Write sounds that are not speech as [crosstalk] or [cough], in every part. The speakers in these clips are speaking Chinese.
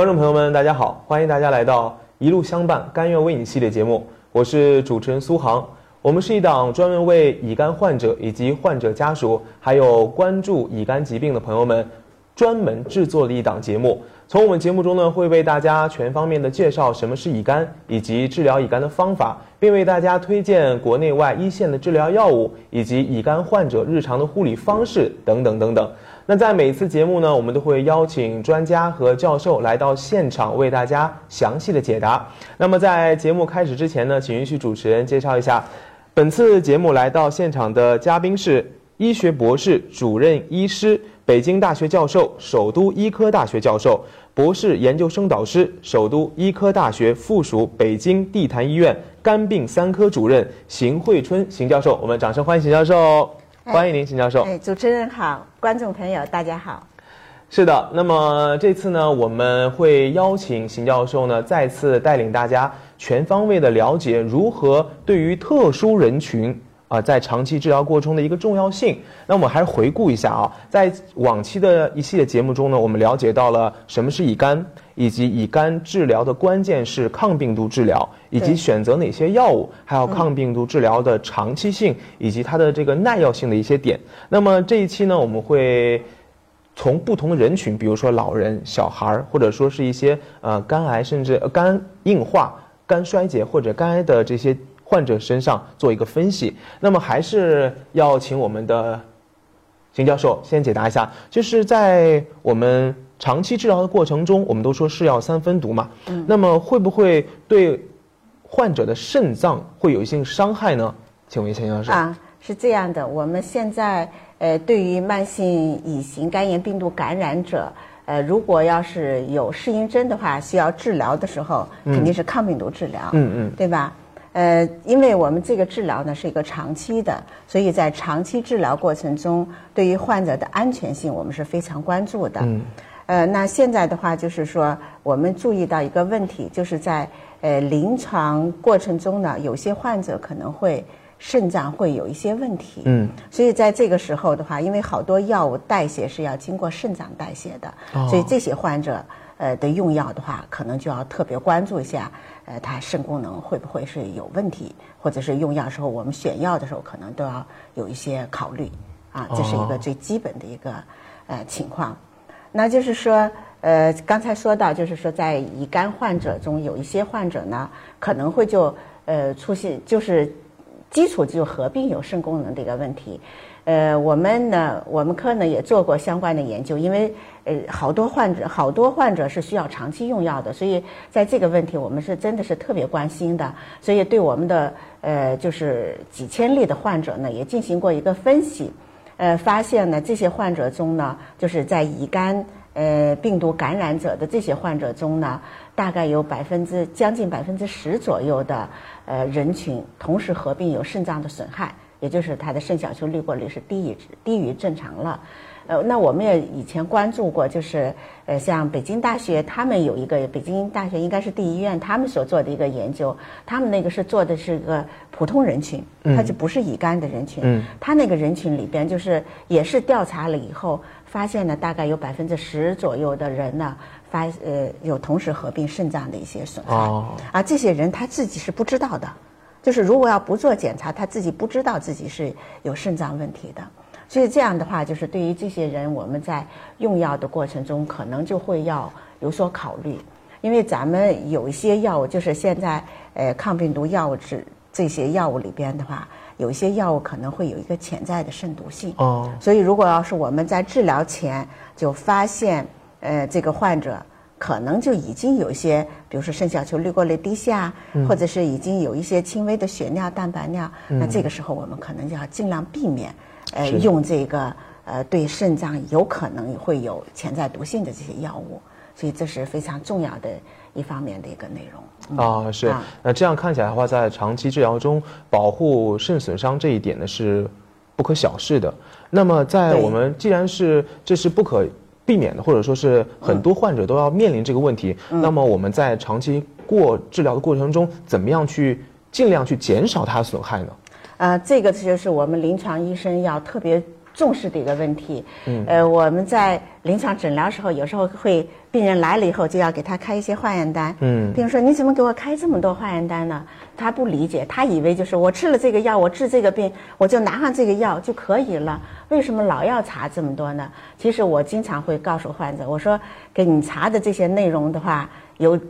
观众朋友们，大家好，欢迎大家来到一路相伴，甘愿为你系列节目，我是主持人苏杭。我们是一档专门为乙肝患者以及患者家属，还有关注乙肝疾病的朋友们，专门制作的一档节目。从我们节目中呢，会为大家全方面的介绍什么是乙肝，以及治疗乙肝的方法，并为大家推荐国内外一线的治疗药物，以及乙肝患者日常的护理方式等等等等。那在每次节目呢，我们都会邀请专家和教授来到现场为大家详细的解答。那么在节目开始之前呢，请允许主持人介绍一下，本次节目来到现场的嘉宾是医学博士、主任医师、北京大学教授、首都医科大学教授、博士研究生导师、首都医科大学附属北京地坛医院肝病三科主任邢慧春邢教授。我们掌声欢迎邢教授。欢迎您，邢教授。哎，主持人好，观众朋友大家好。是的，那么这次呢，我们会邀请邢教授呢，再次带领大家全方位的了解如何对于特殊人群啊，在长期治疗过程中的一个重要性。那我们还是回顾一下啊，在往期的一系列节目中呢，我们了解到了什么是乙肝。以及乙肝治疗的关键是抗病毒治疗，以及选择哪些药物，还有抗病毒治疗的长期性以及它的这个耐药性的一些点。那么这一期呢，我们会从不同的人群，比如说老人、小孩儿，或者说是一些呃肝癌，甚至肝硬化、肝衰竭或者肝癌的这些患者身上做一个分析。那么还是要请我们的邢教授先解答一下，就是在我们。长期治疗的过程中，我们都说是药三分毒嘛，嗯，那么会不会对患者的肾脏会有一些伤害呢？请问一下杨老师。啊，是这样的，我们现在呃，对于慢性乙型肝炎病毒感染者，呃，如果要是有适应症的话，需要治疗的时候，肯定是抗病毒治疗，嗯嗯，对吧？呃，因为我们这个治疗呢是一个长期的，所以在长期治疗过程中，对于患者的安全性，我们是非常关注的。嗯。呃，那现在的话就是说，我们注意到一个问题，就是在呃临床过程中呢，有些患者可能会肾脏会有一些问题。嗯。所以在这个时候的话，因为好多药物代谢是要经过肾脏代谢的，所以这些患者呃的用药的话，可能就要特别关注一下，呃，他肾功能会不会是有问题，或者是用药时候我们选药的时候可能都要有一些考虑啊，这是一个最基本的一个呃情况。那就是说，呃，刚才说到，就是说，在乙肝患者中，有一些患者呢，可能会就呃出现，就是基础就合并有肾功能的一个问题。呃，我们呢，我们科呢也做过相关的研究，因为呃好多患者，好多患者是需要长期用药的，所以在这个问题，我们是真的是特别关心的，所以对我们的呃就是几千例的患者呢，也进行过一个分析。呃，发现呢，这些患者中呢，就是在乙肝呃病毒感染者的这些患者中呢，大概有百分之将近百分之十左右的呃人群同时合并有肾脏的损害，也就是他的肾小球滤过率是低于低于正常了。呃，那我们也以前关注过，就是呃，像北京大学他们有一个北京大学应该是第一医院他们所做的一个研究，他们那个是做的是一个普通人群，他就不是乙肝的人群，嗯，他那个人群里边就是也是调查了以后发现呢，大概有百分之十左右的人呢发呃有同时合并肾脏的一些损害，啊，这些人他自己是不知道的，就是如果要不做检查，他自己不知道自己是有肾脏问题的。所以这样的话，就是对于这些人，我们在用药的过程中，可能就会要有所考虑，因为咱们有一些药物，就是现在呃抗病毒药物这这些药物里边的话，有一些药物可能会有一个潜在的肾毒性。哦。所以如果要是我们在治疗前就发现，呃这个患者可能就已经有一些，比如说肾小球滤过率低下，或者是已经有一些轻微的血尿、蛋白尿，那这个时候我们可能就要尽量避免。呃，用这个呃，对肾脏有可能会有潜在毒性的这些药物，所以这是非常重要的一方面的一个内容。啊，是。那这样看起来的话，在长期治疗中，保护肾损伤这一点呢是不可小视的。那么，在我们既然是这是不可避免的，或者说是很多患者都要面临这个问题，那么我们在长期过治疗的过程中，怎么样去尽量去减少它的损害呢？啊，这个就是我们临床医生要特别重视的一个问题。嗯，呃，我们在临床诊疗时候，有时候会病人来了以后就要给他开一些化验单。嗯，病人说你怎么给我开这么多化验单呢？他不理解，他以为就是我吃了这个药，我治这个病，我就拿上这个药就可以了。为什么老要查这么多呢？其实我经常会告诉患者，我说给你查的这些内容的话有。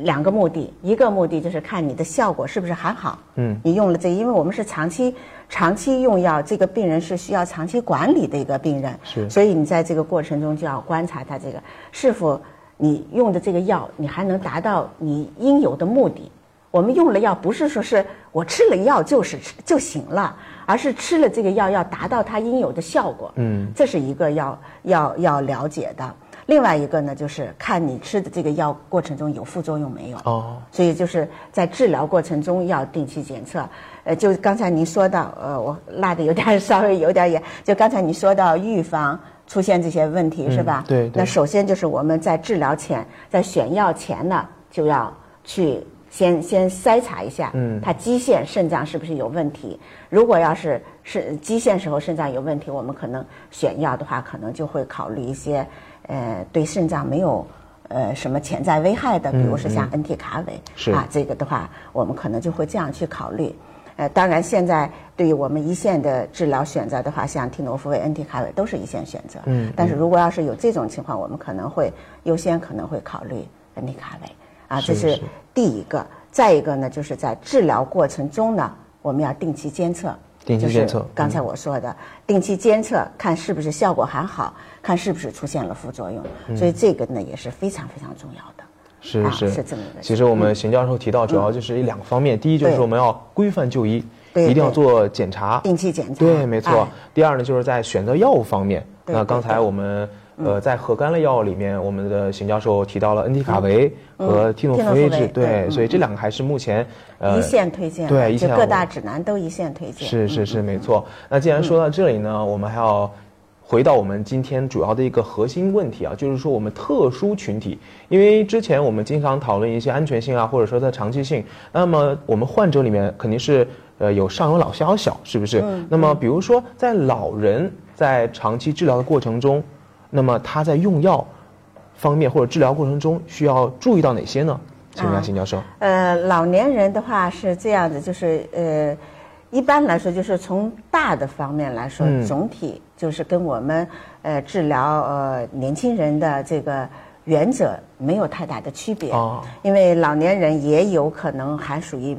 两个目的，一个目的就是看你的效果是不是还好。嗯，你用了这，因为我们是长期长期用药，这个病人是需要长期管理的一个病人。是，所以你在这个过程中就要观察他这个是否你用的这个药，你还能达到你应有的目的。我们用了药，不是说是我吃了药就是吃就行了，而是吃了这个药要达到它应有的效果。嗯，这是一个要要要了解的。另外一个呢，就是看你吃的这个药过程中有副作用没有。哦。所以就是在治疗过程中要定期检测。呃，就刚才您说到，呃，我拉的有点稍微有点远。就刚才你说到预防出现这些问题是吧？对。那首先就是我们在治疗前，在选药前呢，就要去先先筛查一下，嗯，他基线肾脏是不是有问题？如果要是是基线时候肾脏有问题，我们可能选药的话，可能就会考虑一些。呃，对肾脏没有呃什么潜在危害的，比如说像恩替卡韦啊，这个的话，我们可能就会这样去考虑。呃，当然现在对于我们一线的治疗选择的话，像替诺福韦、恩替卡韦都是一线选择。嗯。但是如果要是有这种情况，我们可能会优先可能会考虑恩替卡韦啊，这是第一个。再一个呢，就是在治疗过程中呢，我们要定期监测。定期监测，刚才我说的，定期监测看是不是效果还好，看是不是出现了副作用，所以这个呢也是非常非常重要的。是是是这么一个。其实我们邢教授提到，主要就是两个方面，第一就是我们要规范就医，一定要做检查，定期检查。对，没错。第二呢，就是在选择药物方面，那刚才我们。呃，在核苷类药里面，我们的邢教授提到了恩替卡韦和替诺福韦治，对，所以这两个还是目前呃一线推荐，对，就各大指南都一线推荐。是是是，没错。那既然说到这里呢，我们还要回到我们今天主要的一个核心问题啊，就是说我们特殊群体，因为之前我们经常讨论一些安全性啊，或者说它长期性，那么我们患者里面肯定是呃有上有老下有小，是不是？那么比如说在老人在长期治疗的过程中。那么他在用药方面或者治疗过程中需要注意到哪些呢？请问一下邢教授。呃，老年人的话是这样的，就是呃，一般来说就是从大的方面来说，总体就是跟我们呃治疗呃年轻人的这个原则没有太大的区别。哦。因为老年人也有可能还属于。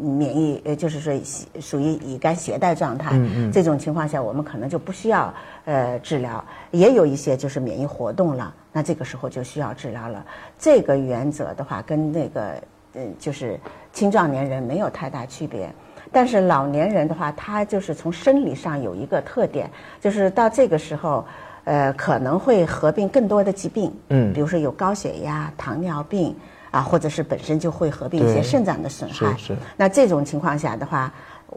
免疫呃，就是说属于乙肝携带状态，嗯这种情况下我们可能就不需要呃治疗。也有一些就是免疫活动了，那这个时候就需要治疗了。这个原则的话，跟那个嗯，就是青壮年人没有太大区别。但是老年人的话，他就是从生理上有一个特点，就是到这个时候，呃，可能会合并更多的疾病，嗯，比如说有高血压、糖尿病。啊，或者是本身就会合并一些肾脏的损害。是是。那这种情况下的话，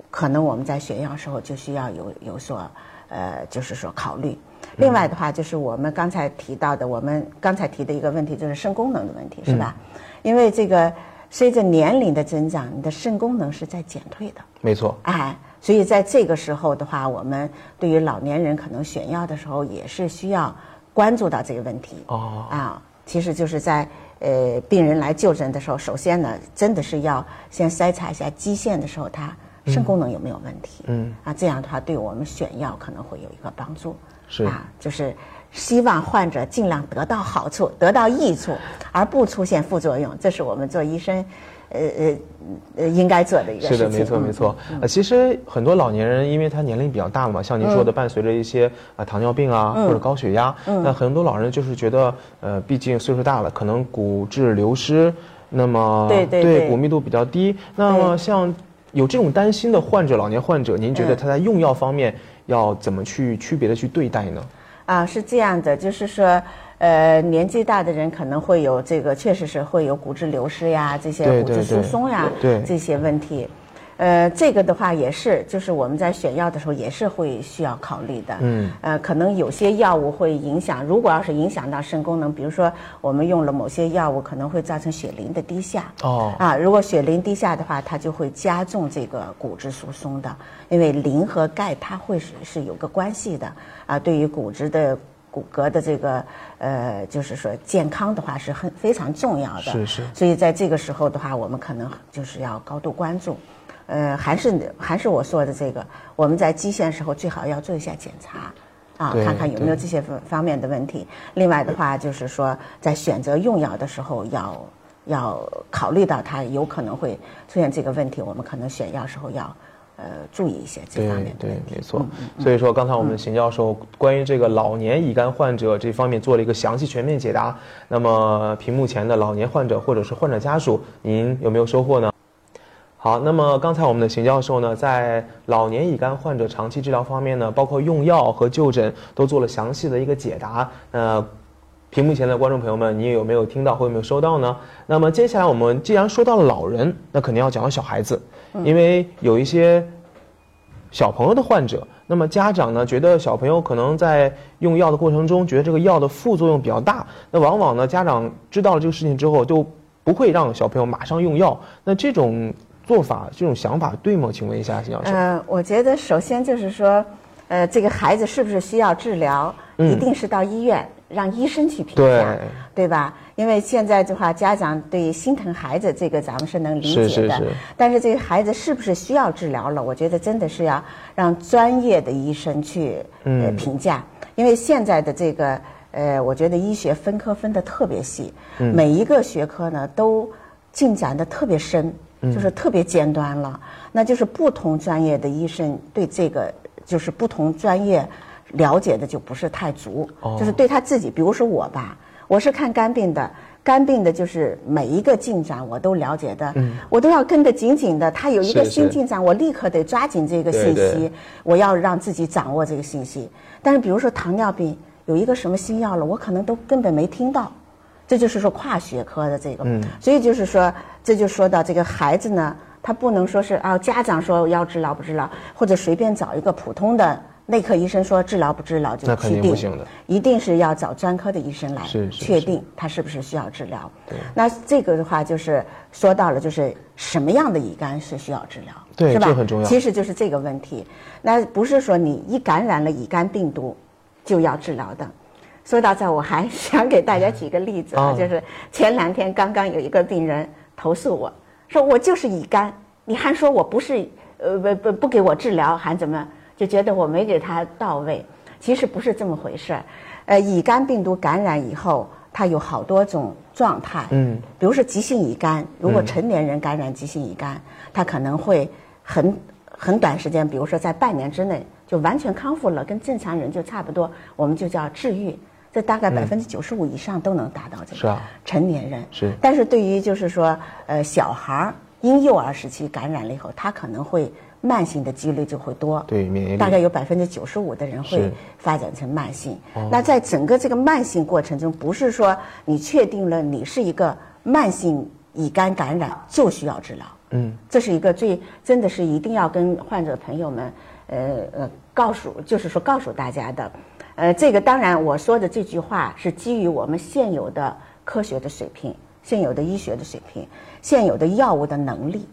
可能我们在选药时候就需要有有所呃，就是说考虑。另外的话，就是我们刚才提到的，我们刚才提的一个问题就是肾功能的问题，是吧？因为这个随着年龄的增长，你的肾功能是在减退的。没错。哎，所以在这个时候的话，我们对于老年人可能选药的时候也是需要关注到这个问题。哦。啊，其实就是在。呃，病人来就诊的时候，首先呢，真的是要先筛查一下基线的时候，他肾功能有没有问题。嗯。啊，这样的话，对我们选药可能会有一个帮助。是。啊，就是希望患者尽量得到好处，得到益处，而不出现副作用。这是我们做医生。呃呃呃，应该做的一个是的，没错没错。呃，其实很多老年人，因为他年龄比较大了嘛，像您说的，伴随着一些啊糖尿病啊或者高血压，那很多老人就是觉得，呃，毕竟岁数大了，可能骨质流失，那么对对对，骨密度比较低。那么像有这种担心的患者，老年患者，您觉得他在用药方面要怎么去区别的去对待呢？啊，是这样的，就是说。呃，年纪大的人可能会有这个，确实是会有骨质流失呀，这些骨质疏松呀，这些问题。呃，这个的话也是，就是我们在选药的时候也是会需要考虑的。嗯，呃，可能有些药物会影响，如果要是影响到肾功能，比如说我们用了某些药物，可能会造成血磷的低下。哦，啊，如果血磷低下的话，它就会加重这个骨质疏松的，因为磷和钙它会是是有个关系的。啊，对于骨质的骨骼的这个呃，就是说健康的话是很非常重要的。是是。所以在这个时候的话，我们可能就是要高度关注。呃，还是还是我说的这个，我们在基线时候最好要做一下检查，啊，看看有没有这些方方面的问题。另外的话，就是说在选择用药的时候，要要考虑到它有可能会出现这个问题，我们可能选药时候要呃注意一些这方面的问题。对，没错。所以说，刚才我们邢教授关于这个老年乙肝患者这方面做了一个详细全面解答。那么，屏幕前的老年患者或者是患者家属，您有没有收获呢？好，那么刚才我们的邢教授呢，在老年乙肝患者长期治疗方面呢，包括用药和就诊都做了详细的一个解答。那屏幕前的观众朋友们，你有没有听到或有没有收到呢？那么接下来我们既然说到了老人，那肯定要讲到小孩子，因为有一些小朋友的患者，那么家长呢觉得小朋友可能在用药的过程中，觉得这个药的副作用比较大，那往往呢家长知道了这个事情之后，就不会让小朋友马上用药。那这种。做法这种想法对吗？请问一下，金教授。呃，我觉得首先就是说，呃，这个孩子是不是需要治疗，一定是到医院让医生去评价，对吧？因为现在的话，家长对心疼孩子这个咱们是能理解的。是是是。但是这个孩子是不是需要治疗了？我觉得真的是要让专业的医生去呃评价。因为现在的这个呃，我觉得医学分科分的特别细，每一个学科呢都进展的特别深。就是特别尖端了，那就是不同专业的医生对这个就是不同专业了解的就不是太足，就是对他自己，比如说我吧，我是看肝病的，肝病的就是每一个进展我都了解的，我都要跟得紧紧的。他有一个新进展，我立刻得抓紧这个信息，我要让自己掌握这个信息。但是比如说糖尿病有一个什么新药了，我可能都根本没听到。这就是说跨学科的这个，所以就是说，这就说到这个孩子呢，他不能说是啊，家长说要治疗不治疗，或者随便找一个普通的内科医生说治疗不治疗就去定，一定是要找专科的医生来确定他是不是需要治疗。那这个的话就是说到了，就是什么样的乙肝是需要治疗，对，是吧？很重要。其实就是这个问题，那不是说你一感染了乙肝病毒就要治疗的。说到这，我还想给大家举个例子啊，就是前两天刚刚有一个病人投诉我说，我就是乙肝，你还说我不是，呃不不不给我治疗，还怎么就觉得我没给他到位？其实不是这么回事儿，呃，乙肝病毒感染以后，它有好多种状态，嗯，比如说急性乙肝，如果成年人感染急性乙肝，他可能会很很短时间，比如说在半年之内就完全康复了，跟正常人就差不多，我们就叫治愈。这大概百分之九十五以上都能达到这个成年人，是。但是对于就是说，呃，小孩儿婴幼儿时期感染了以后，他可能会慢性的几率就会多，对，免疫力大概有百分之九十五的人会发展成慢性。那在整个这个慢性过程中，不是说你确定了你是一个慢性乙肝感染就需要治疗，嗯，这是一个最真的是一定要跟患者朋友们，呃呃，告诉就是说告诉大家的。呃，这个当然，我说的这句话是基于我们现有的科学的水平、现有的医学的水平、现有的药物的能力。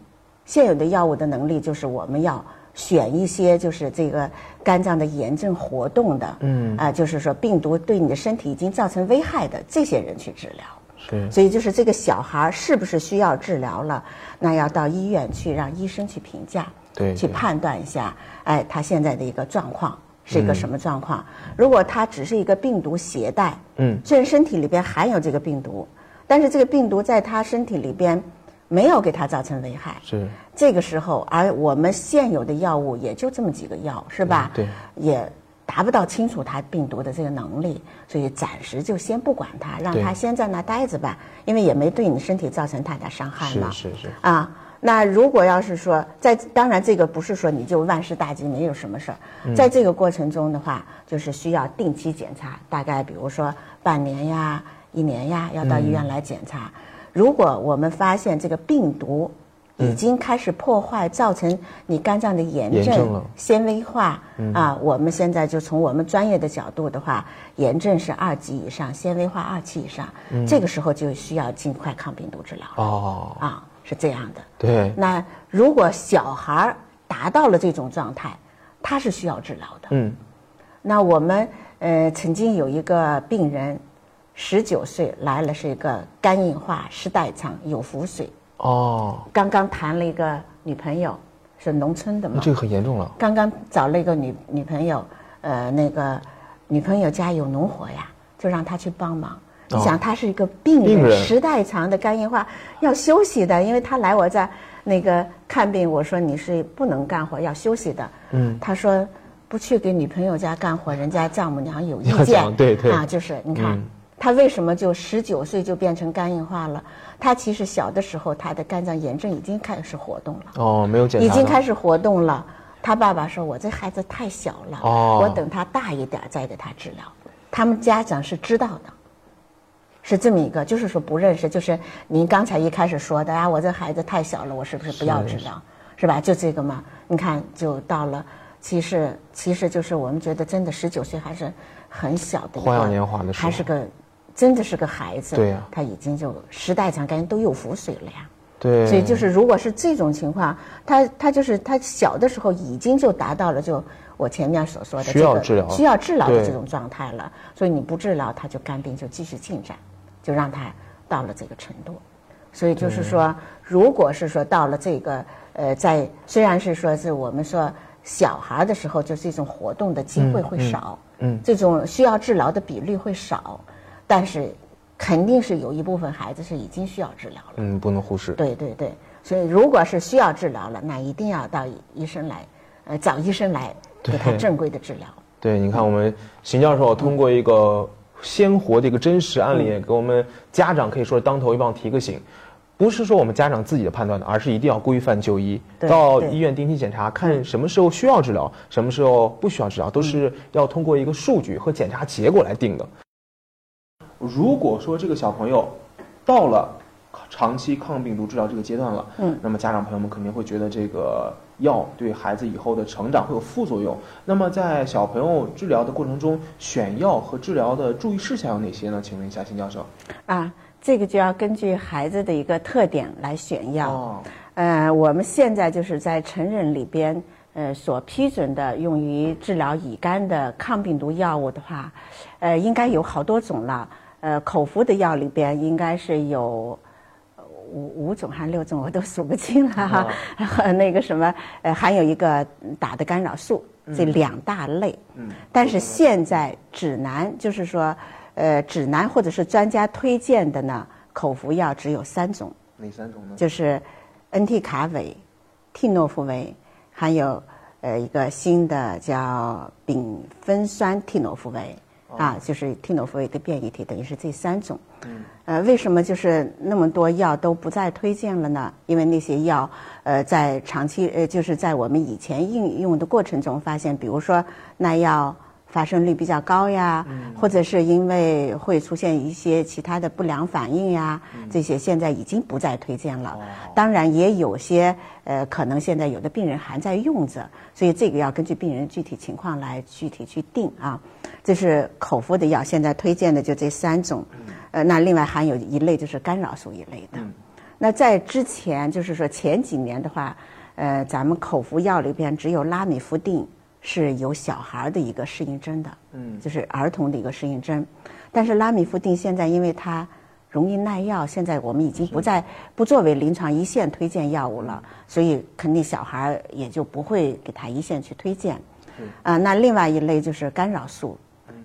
现有的药物的能力就是我们要选一些就是这个肝脏的炎症活动的，嗯，啊，就是说病毒对你的身体已经造成危害的这些人去治疗。是。所以就是这个小孩是不是需要治疗了，那要到医院去让医生去评价，对，去判断一下，哎，他现在的一个状况。是一个什么状况？如果他只是一个病毒携带，嗯，虽然身体里边含有这个病毒，但是这个病毒在他身体里边没有给它造成危害，是这个时候，而我们现有的药物也就这么几个药，是吧？对，也达不到清除它病毒的这个能力，所以暂时就先不管它，让它先在那待着吧，因为也没对你身体造成太大伤害嘛。是是是啊。那如果要是说，在当然这个不是说你就万事大吉没有什么事儿，在这个过程中的话，就是需要定期检查，大概比如说半年呀、一年呀，要到医院来检查。如果我们发现这个病毒已经开始破坏，造成你肝脏的炎症炎症、纤维化啊。我们现在就从我们专业的角度的话，炎症是二级以上，纤维化二期以上，这个时候就需要尽快抗病毒治疗了。哦，啊，是这样的。对，那如果小孩儿达到了这种状态，他是需要治疗的。嗯，那我们呃曾经有一个病人，十九岁来了，是一个肝硬化、失代偿、有腹水，哦，刚刚谈了一个女朋友，是农村的嘛，这个很严重了。刚刚找了一个女女朋友，呃，那个女朋友家有农活呀，就让他去帮忙。你哦想，他是一个病人，时代长的肝硬化，要休息的，因为他来我这儿那个看病，我说你是不能干活，要休息的。嗯，他说不去给女朋友家干活，人家丈母娘有意见。对对啊，就是你看。嗯他为什么就十九岁就变成肝硬化了？他其实小的时候，他的肝脏炎症已经开始活动了。哦，没有检查已，经开始活动了。他爸爸说：“我这孩子太小了，哦我等他大一点再给他治疗。”他们家长是知道的，是这么一个，就是说不认识，就是您刚才一开始说的啊，我这孩子太小了，我是不是不要治疗？是吧？就这个嘛，你看就到了，其实其实就是我们觉得真的十九岁还是很小的一个，花样年华的时候还是个真的是个孩子，对呀他已经就时代上感觉都有浮水了呀。对，所以就是，如果是这种情况，他他就是他小的时候已经就达到了就我前面所说的需要治疗需要治疗的这种状态了。所以你不治疗，他就肝病就继续进展，就让他到了这个程度。所以就是说，如果是说到了这个呃，在虽然是说是我们说小孩的时候，就这种活动的机会会少，嗯嗯这种需要治疗的比率会少，但是肯定是有一部分孩子是已经需要治疗了。嗯，不能忽视。对对对，所以如果是需要治疗了，那一定要到医生来，呃，找医生来给他正规的治疗。[laughs] 对，你看我们邢教授通过一个鲜活的一个真实案例，给我们家长可以说是当头一棒提个醒。不是说我们家长自己的判断的，而是一定要规范就医，到医院定期检查，看什么时候需要治疗，什么时候不需要治疗，都是要通过一个数据和检查结果来定的。如果说这个小朋友到了长期抗病毒治疗这个阶段了，嗯，那么家长朋友们肯定会觉得这个药对孩子以后的成长会有副作用。那么在小朋友治疗的过程中，选药和治疗的注意事项有哪些呢？请问一下辛教授。啊，这个就要根据孩子的一个特点来选药。哦，呃，我们现在就是在成人里边，呃，所批准的用于治疗乙肝的抗病毒药物的话，呃，应该有好多种了。呃，口服的药里边应该是有呃五五种还是六种，我都数不清了哈。[laughs] 和那个什么，呃，还有一个打的干扰素，这两大类。嗯，但是现在指南就是说，呃，指南或者是专家推荐的呢，口服药只有三种。哪三种呢？就是恩替卡韦、替诺福韦，还有呃一个新的叫丙酚酸替诺福韦。啊，就是替诺福韦的变异体，等于是这三种。嗯，呃，为什么就是那么多药都不再推荐了呢？因为那些药，呃，在长期呃，就是在我们以前应用的过程中发现，比如说耐药发生率比较高呀，或者是因为会出现一些其他的不良反应呀，这些现在已经不再推荐了。当然，也有些呃，可能现在有的病人还在用着，所以这个要根据病人具体情况来具体去定啊。这是口服的药，现在推荐的就这三种。呃，那另外还有一类就是干扰素一类的。那在之前，就是说前几年的话，呃，咱们口服药里边只有拉米夫定是有小孩的一个适应症的，嗯就是儿童的一个适应症。但是拉米夫定现在因为它容易耐药，现在我们已经不再不作为临床一线推荐药物了，所以肯定小孩也就不会给他一线去推荐。啊、那另外一类就是干扰素，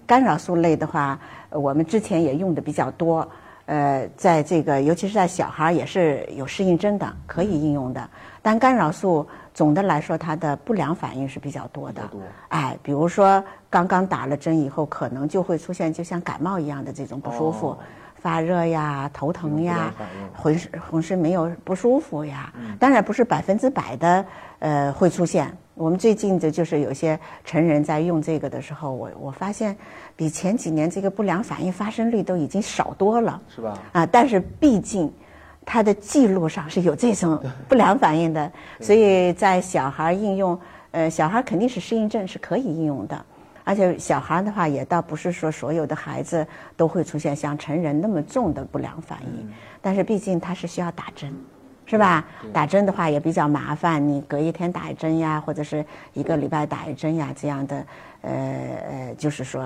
干扰素类的话，呃我们之前也用的比较多。呃，在这个尤其是在小孩儿也是有适应症的，可以应用的。但干扰素总的来说，它的不良反应是比较多的。哎，比如说刚刚打了针以后，可能就会出现就像感冒一样的这种不舒服，哦发热呀、头疼呀浑身浑身没有不舒服呀。嗯当然不是百分之百的呃会出现。我们最近的就是有些成人在用这个的时候，我我发现比前几年这个不良反应发生率都已经少多了。是吧？啊，但是毕竟它的记录上是有这种不良反应的，所以在小孩应用，呃，小孩肯定是适应症是可以应用的，而且小孩的话也倒不是说所有的孩子都会出现像成人那么重的不良反应，但是毕竟他是需要打针，是吧？打针的话也比较麻烦，你隔一天打一针呀，或者是一个礼拜打一针呀，这样的，呃呃，就是说，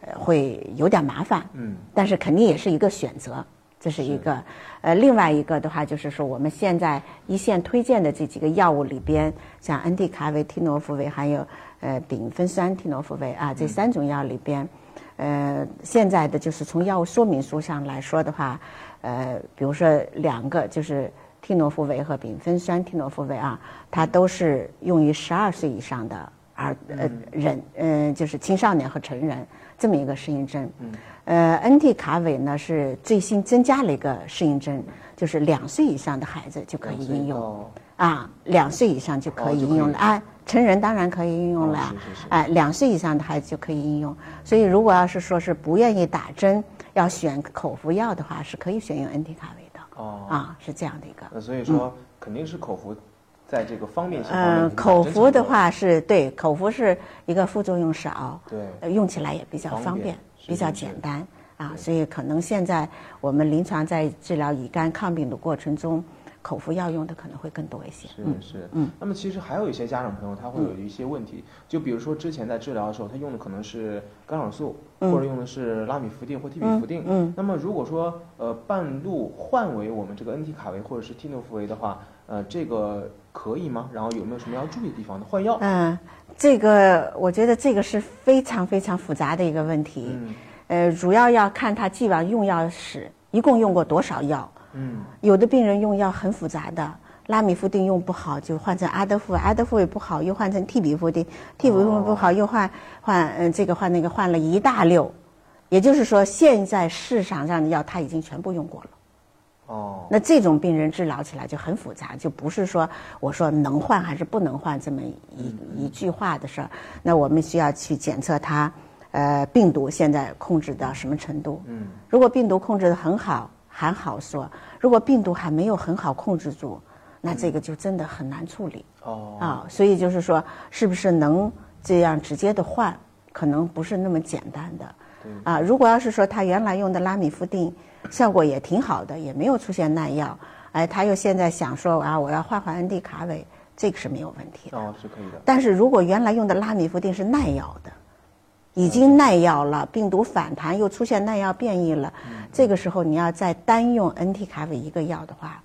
呃，会有点麻烦，嗯，但是肯定也是一个选择。这是一个，呃，另外一个的话就是说，我们现在一线推荐的这几个药物里边，像恩地卡韦、替诺福韦，还有呃丙酚酸替诺福韦啊，这三种药里边，呃，现在的就是从药物说明书上来说的话，呃，比如说两个就是替诺福韦和丙酚酸替诺福韦啊，它都是用于十二岁以上的儿呃人，嗯，就是青少年和成人这么一个适应症。呃，恩替卡韦呢是最新增加了一个适应症，就是两岁以上的孩子就可以应用，啊，两岁以上就可以应用了。啊，成人当然可以应用了，哎，两岁以上的孩子就可以应用。所以如果要是说是不愿意打针，要选口服药的话，是可以选用恩替卡韦的。哦，啊，是这样的一个。那所以说肯定是口服，在这个方便性嗯，口服的话是对，口服是一个副作用少，对，用起来也比较方便。比较简单啊，所以可能现在我们临床在治疗乙肝抗病的过程中，口服药用的可能会更多一些。是是，嗯。那么其实还有一些家长朋友他会有一些问题，就比如说之前在治疗的时候，他用的可能是干扰素，或者用的是拉米福定或替比福定。嗯。那么如果说呃半路换为我们这个恩替卡韦或者是替诺福韦的话，呃，这个可以吗？然后有没有什么要注意的地方呢？换药？嗯。这个我觉得这个是非常非常复杂的一个问题，呃，主要要看他既往用药史，一共用过多少药。嗯，有的病人用药很复杂的，拉米夫定用不好就换成阿德福，阿德福也不好又换成替比夫定，替比夫不好又换换嗯这个换那个换了一大溜，也就是说现在市场上的药他已经全部用过了。哦，那这种病人治疗起来就很复杂，就不是说我说能换还是不能换这么一一句话的事儿。那我们需要去检测他，呃，病毒现在控制到什么程度？嗯，如果病毒控制的很好，还好说；如果病毒还没有很好控制住，那这个就真的很难处理。哦，啊，所以就是说，是不是能这样直接的换，可能不是那么简单的。啊，如果要是说他原来用的拉米夫定。效果也挺好的，也没有出现耐药。哎，他又现在想说啊，我要换换恩地卡韦，这个是没有问题的。哦，是可以的。但是如果原来用的拉米夫定是耐药的，已经耐药了，病毒反弹又出现耐药变异了，这个时候你要再单用恩替卡韦一个药的话，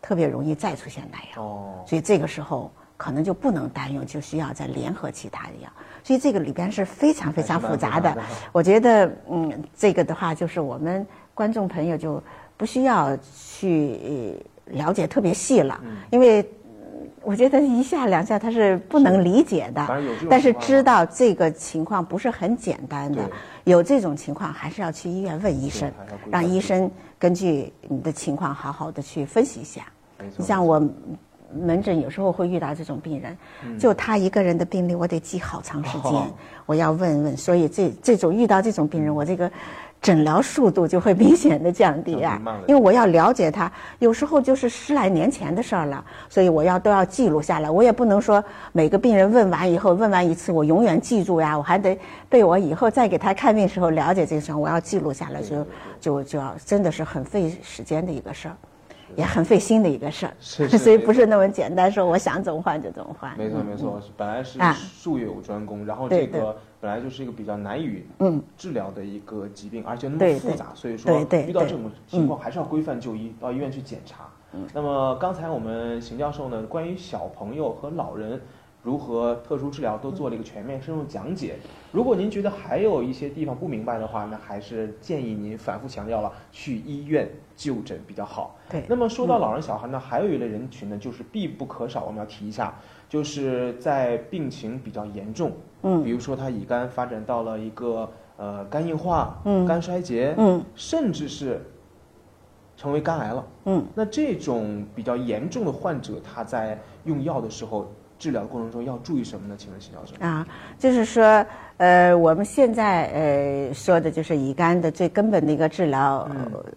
特别容易再出现耐药。哦。所以这个时候可能就不能单用，就需要再联合其他的药。所以这个里边是非常非常复杂的。我觉得，嗯，这个的话就是我们。观众朋友就不需要去了解特别细了，因为我觉得一下两下他是不能理解的。但是知道这个情况不是很简单的，有这种情况还是要去医院问医生，让医生根据你的情况好好的去分析一下。你像我门诊有时候会遇到这种病人，就他一个人的病例，我得记好长时间，我要问问。所以这这种遇到这种病人，我这个。诊疗速度就会明显的降低啊，因为我要了解他，有时候就是十来年前的事儿了，所以我要都要记录下来。我也不能说每个病人问完以后，问完一次我永远记住呀，我还得被我以后再给他看病时候了解这个事儿，我要记录下来，就就就要真的是很费时间的一个事儿。也很费心的一个事儿，[laughs] 所以不是那么简单说我想怎么换就怎么换。没错没错，本来是术业有专攻，然后这个本来就是一个比较难以治疗的一个疾病，而且那么复杂，所以说遇到这种情况还是要规范就医，到医院去检查。那么刚才我们邢教授呢，关于小朋友和老人。如何特殊治疗都做了一个全面深入讲解。如果您觉得还有一些地方不明白的话，那还是建议您反复强调了去医院就诊比较好。对。那么说到老人小孩呢，还有一类人群呢，就是必不可少，我们要提一下，就是在病情比较严重，嗯，比如说他乙肝发展到了一个呃肝硬化、嗯，肝衰竭，嗯，甚至是成为肝癌了，嗯，那这种比较严重的患者，他在用药的时候。治疗过程中要注意什么呢？请问邢教授啊，就是说，呃，我们现在呃说的就是乙肝的最根本的一个治疗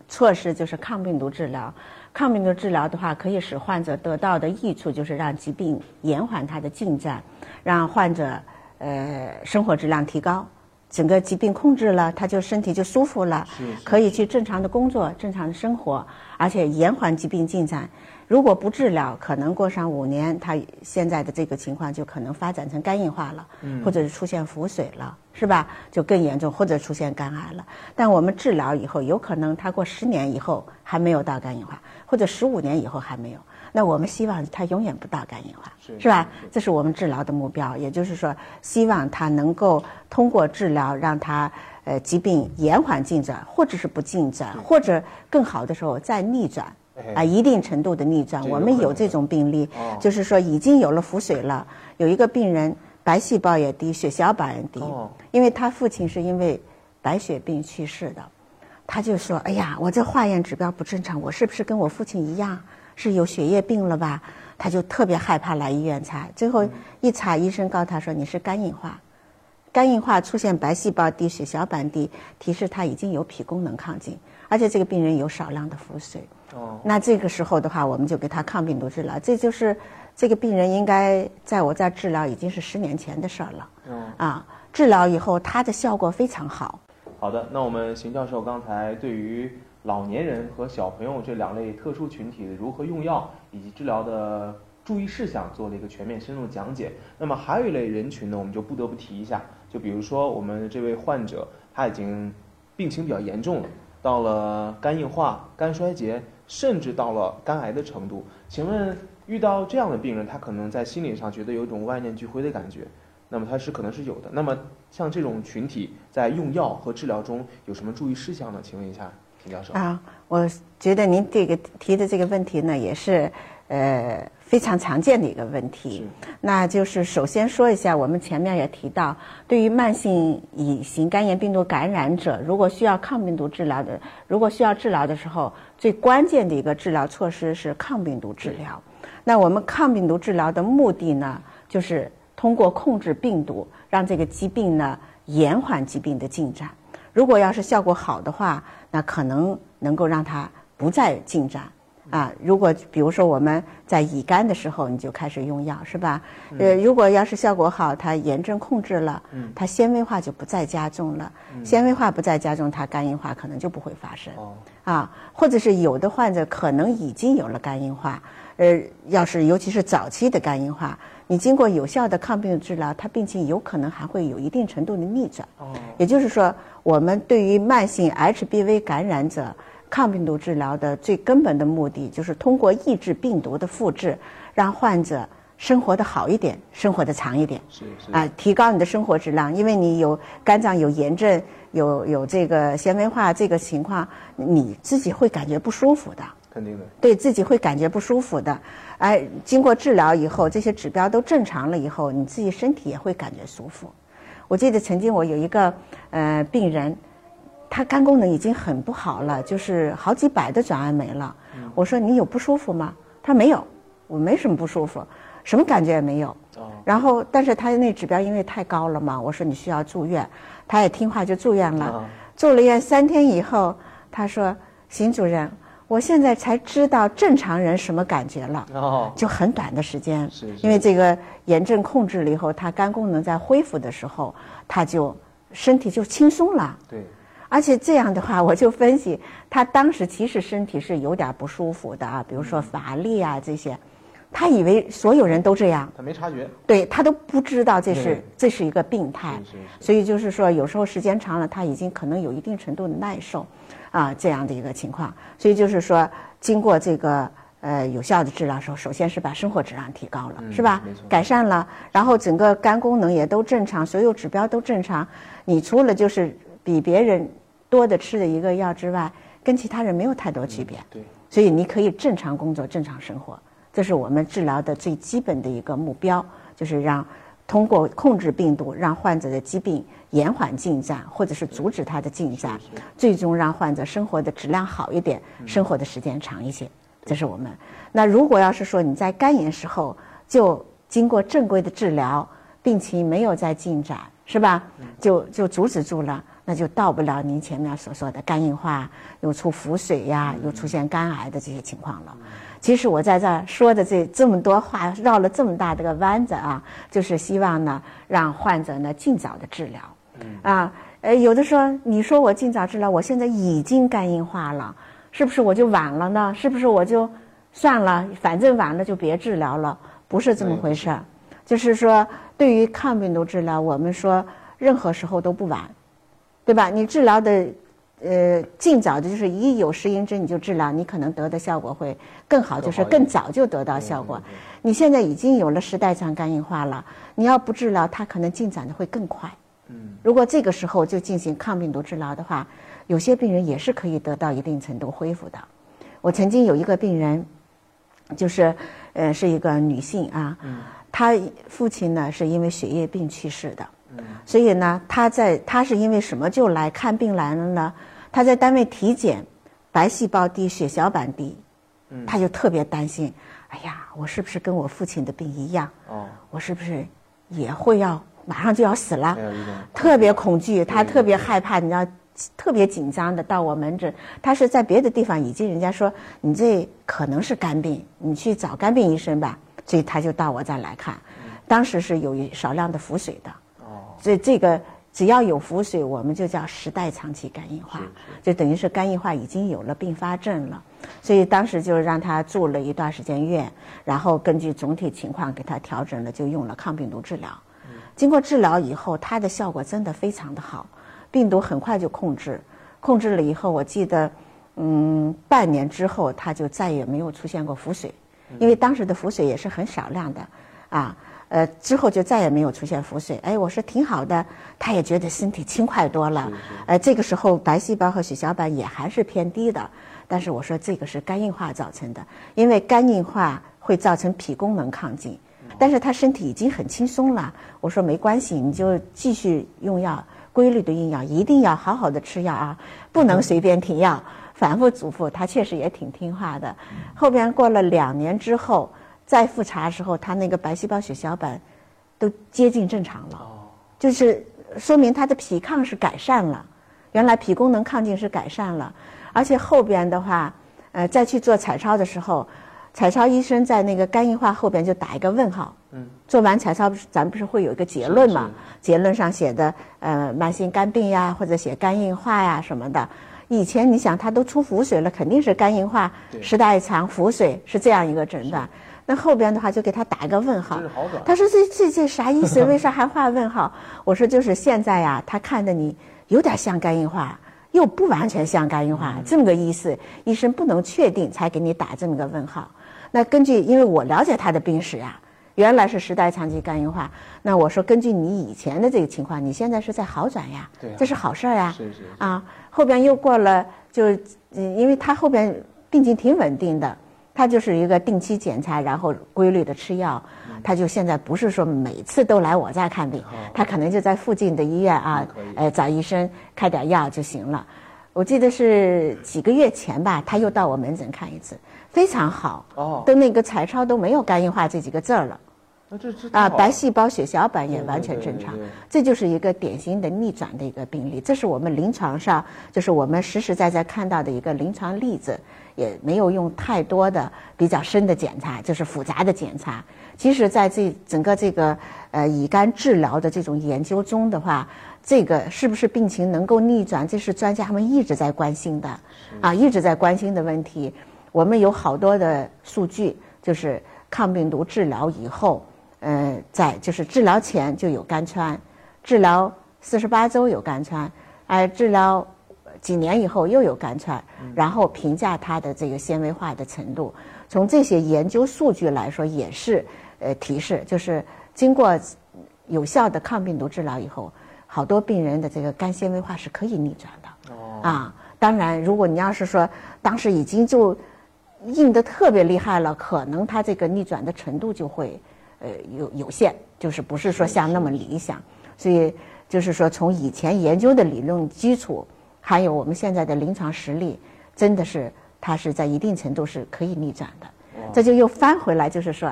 措施，就是抗病毒治疗。抗病毒治疗的话，可以使患者得到的益处就是让疾病延缓它的进展，让患者呃生活质量提高，整个疾病控制了，他就身体就舒服了，可以去正常的工作、正常的生活，而且延缓疾病进展。如果不治疗，可能过上五年，他现在的这个情况就可能发展成肝硬化了，或者是出现腹水了，是吧？就更严重，或者出现肝癌了。但我们治疗以后，有可能他过十年以后还没有到肝硬化，或者十五年以后还没有。那我们希望他永远不到肝硬化，是吧？这是我们治疗的目标，也就是说，希望他能够通过治疗让他呃疾病延缓进展，或者是不进展，或者更好的时候再逆转。啊，一定程度的逆转，我们有这种病例，就是说已经有了腹水了。有一个病人白细胞也低，血小板也低，因为他父亲是因为白血病去世的，他就说：“哎呀，我这化验指标不正常，我是不是跟我父亲一样是有血液病了吧？”他就特别害怕来医院查，最后一查，医生告诉他说：“你是肝硬化，肝硬化出现白细胞低、血小板低，提示他已经有脾功能亢进，而且这个病人有少量的腹水。”哦，那这个时候的话，我们就给他抗病毒治疗。这就是这个病人应该在我这治疗已经是十年前的事儿了。嗯，啊，治疗以后他的效果非常好。好的，那我们邢教授刚才对于老年人和小朋友这两类特殊群体的如何用药以及治疗的注意事项做了一个全面深入讲解。那么还有一类人群呢，我们就不得不提一下，就比如说我们这位患者他已经病情比较严重了，到了肝硬化、肝衰竭。甚至到了肝癌的程度，请问遇到这样的病人，他可能在心理上觉得有一种万念俱灰的感觉，那么他是可能是有的。那么像这种群体在用药和治疗中有什么注意事项呢？请问一下，秦教授。啊，我觉得您这个提的这个问题呢，也是呃。非常常见的一个问题，那就是首先说一下，我们前面也提到，对于慢性乙型肝炎病毒感染者，如果需要抗病毒治疗的，如果需要治疗的时候，最关键的一个治疗措施是抗病毒治疗。那我们抗病毒治疗的目的呢，就是通过控制病毒，让这个疾病呢延缓疾病的进展。如果要是效果好的话，那可能能够让它不再进展。啊，如果比如说我们在乙肝的时候，你就开始用药，是吧？呃，如果要是效果好，它炎症控制了，它纤维化就不再加重了，纤维化不再加重，它肝硬化可能就不会发生。啊，或者是有的患者可能已经有了肝硬化，呃，要是尤其是早期的肝硬化，你经过有效的抗病治疗，它病情有可能还会有一定程度的逆转。哦，也就是说，我们对于慢性 HBV 感染者。抗病毒治疗的最根本的目的就是通过抑制病毒的复制，让患者生活的好一点，生活的长一点。是是啊，提高你的生活质量，因为你有肝脏有炎症，有有这个纤维化这个情况，你自己会感觉不舒服的。肯定的。对自己会感觉不舒服的，哎，经过治疗以后，这些指标都正常了以后，你自己身体也会感觉舒服。我记得曾经我有一个呃病人。他肝功能已经很不好了，就是好几百的转氨酶了。我说你有不舒服吗？他说没有，我没什么不舒服，什么感觉也没有。然后，但是他那指标因为太高了嘛，我说你需要住院，他也听话就住院了。住了院三天以后，他说：“邢主任，我现在才知道正常人什么感觉了。”就很短的时间，因为这个炎症控制了以后，他肝功能在恢复的时候，他就身体就轻松了。对。而且这样的话，我就分析他当时其实身体是有点不舒服的啊，比如说乏力啊这些，他以为所有人都这样，他没察觉，对他都不知道这是这是一个病态，所以就是说有时候时间长了，他已经可能有一定程度的耐受，啊这样的一个情况，所以就是说经过这个呃有效的治疗时候，首先是把生活质量提高了，是吧？改善了，然后整个肝功能也都正常，所有指标都正常，你除了就是比别人。多的吃的一个药之外，跟其他人没有太多区别。对，所以你可以正常工作、正常生活，这是我们治疗的最基本的一个目标，就是让通过控制病毒，让患者的疾病延缓进展，或者是阻止它的进展，最终让患者生活的质量好一点，生活的时间长一些。这是我们。那如果要是说你在肝炎时候就经过正规的治疗，病情没有再进展，是吧？就就阻止住了。那就到不了您前面所说的肝硬化，又出腹水呀，又出现肝癌的这些情况了。其实我在这儿说的这这么多话，绕了这么大的个弯子啊，就是希望呢，让患者呢尽早的治疗。啊，呃，有的说你说我尽早治疗，我现在已经肝硬化了，是不是我就晚了呢？是不是我就算了，反正晚了就别治疗了？不是这么回事儿，就是说，对于抗病毒治疗，我们说任何时候都不晚，对吧？你治疗的。呃，尽早的就是一有适应症你就治疗，你可能得的效果会更好，就是更早就得到效果。你现在已经有了时代肠肝硬化了，你要不治疗，它可能进展的会更快。嗯，如果这个时候就进行抗病毒治疗的话，有些病人也是可以得到一定程度恢复的。我曾经有一个病人，就是呃是一个女性啊，她父亲呢是因为血液病去世的，所以呢她在她是因为什么就来看病来了呢？她在单位体检，白细胞低，血小板低，她就特别担心。哎呀，我是不是跟我父亲的病一样？哦，我是不是也会要马上就要死了？特别恐惧，他特别害怕，你知道，特别紧张的到我门诊。他是在别的地方已经人家说你这可能是肝病，你去找肝病医生吧。所以他就到我这儿来看，当时是有少量的腹水的。哦，所以这个。只要有腹水，我们就叫时代长期肝硬化，就等于是肝硬化已经有了并发症了。所以当时就让他住了一段时间院，然后根据总体情况给他调整了，就用了抗病毒治疗。经过治疗以后，它的效果真的非常的好，病毒很快就控制。控制了以后，我记得，嗯，半年之后它就再也没有出现过腹水，因为当时的腹水也是很少量的，啊。呃，之后就再也没有出现腹水。哎，我说挺好的，他也觉得身体轻快多了。呃，这个时候白细胞和血小板也还是偏低的，但是我说这个是肝硬化造成的，因为肝硬化会造成脾功能亢进，但是他身体已经很轻松了。我说没关系，你就继续用药，规律的用药，一定要好好的吃药啊，不能随便停药。反复嘱咐他，确实也挺听话的。后边过了两年之后。再复查的时候，他那个白细胞、血小板都接近正常了，就是说明他的脾抗是改善了，原来脾功能亢进是改善了，而且后边的话，呃，再去做彩超的时候，彩超医生在那个肝硬化后边就打一个问号。嗯。做完彩超，咱不是会有一个结论嘛？结论上写的呃慢性肝病呀，或者写肝硬化呀什么的。以前你想他都出腹水了，肯定是肝硬化、时代长、腹水是这样一个诊断。那后边的话就给他打一个问号，他说这这这啥意思？为啥还画问号？我说就是现在呀，他看的你有点像肝硬化，又不完全像肝硬化，这么个意思。医生不能确定，才给你打这么个问号。那根据因为我了解他的病史呀，原来是时代长期肝硬化。那我说根据你以前的这个情况，你现在是在好转呀，这是好事儿呀。是是啊，后边又过了，就嗯，因为他后边病情挺稳定的。他就是一个定期检查，然后规律的吃药。他就现在不是说每次都来我这儿看病，他可能就在附近的医院啊，呃，找医生开点药就行了。我记得是几个月前吧，他又到我门诊看一次，非常好。哦，都那个彩超都没有肝硬化这几个字儿了。这这啊，白细胞、血小板也完全正常，这就是一个典型的逆转的一个病例。这是我们临床上，就是我们实实在在看到的一个临床例子，也没有用太多的比较深的检查，就是复杂的检查。其实，在这整个这个呃乙肝治疗的这种研究中的话，这个是不是病情能够逆转，这是专家们一直在关心的啊，一直在关心的问题。我们有好多的数据，就是抗病毒治疗以后。呃，在就是治疗前就有肝穿，治疗四十八周有肝穿，哎，治疗几年以后又有肝穿，然后评价它的这个纤维化的程度。从这些研究数据来说，也是呃提示，就是经过有效的抗病毒治疗以后，好多病人的这个肝纤维化是可以逆转的。哦。啊，当然，如果你要是说当时已经就硬的特别厉害了，可能它这个逆转的程度就会。呃，有有限，就是不是说像那么理想，所以就是说从以前研究的理论基础，还有我们现在的临床实力，真的是它是在一定程度是可以逆转的。这就又翻回来，就是说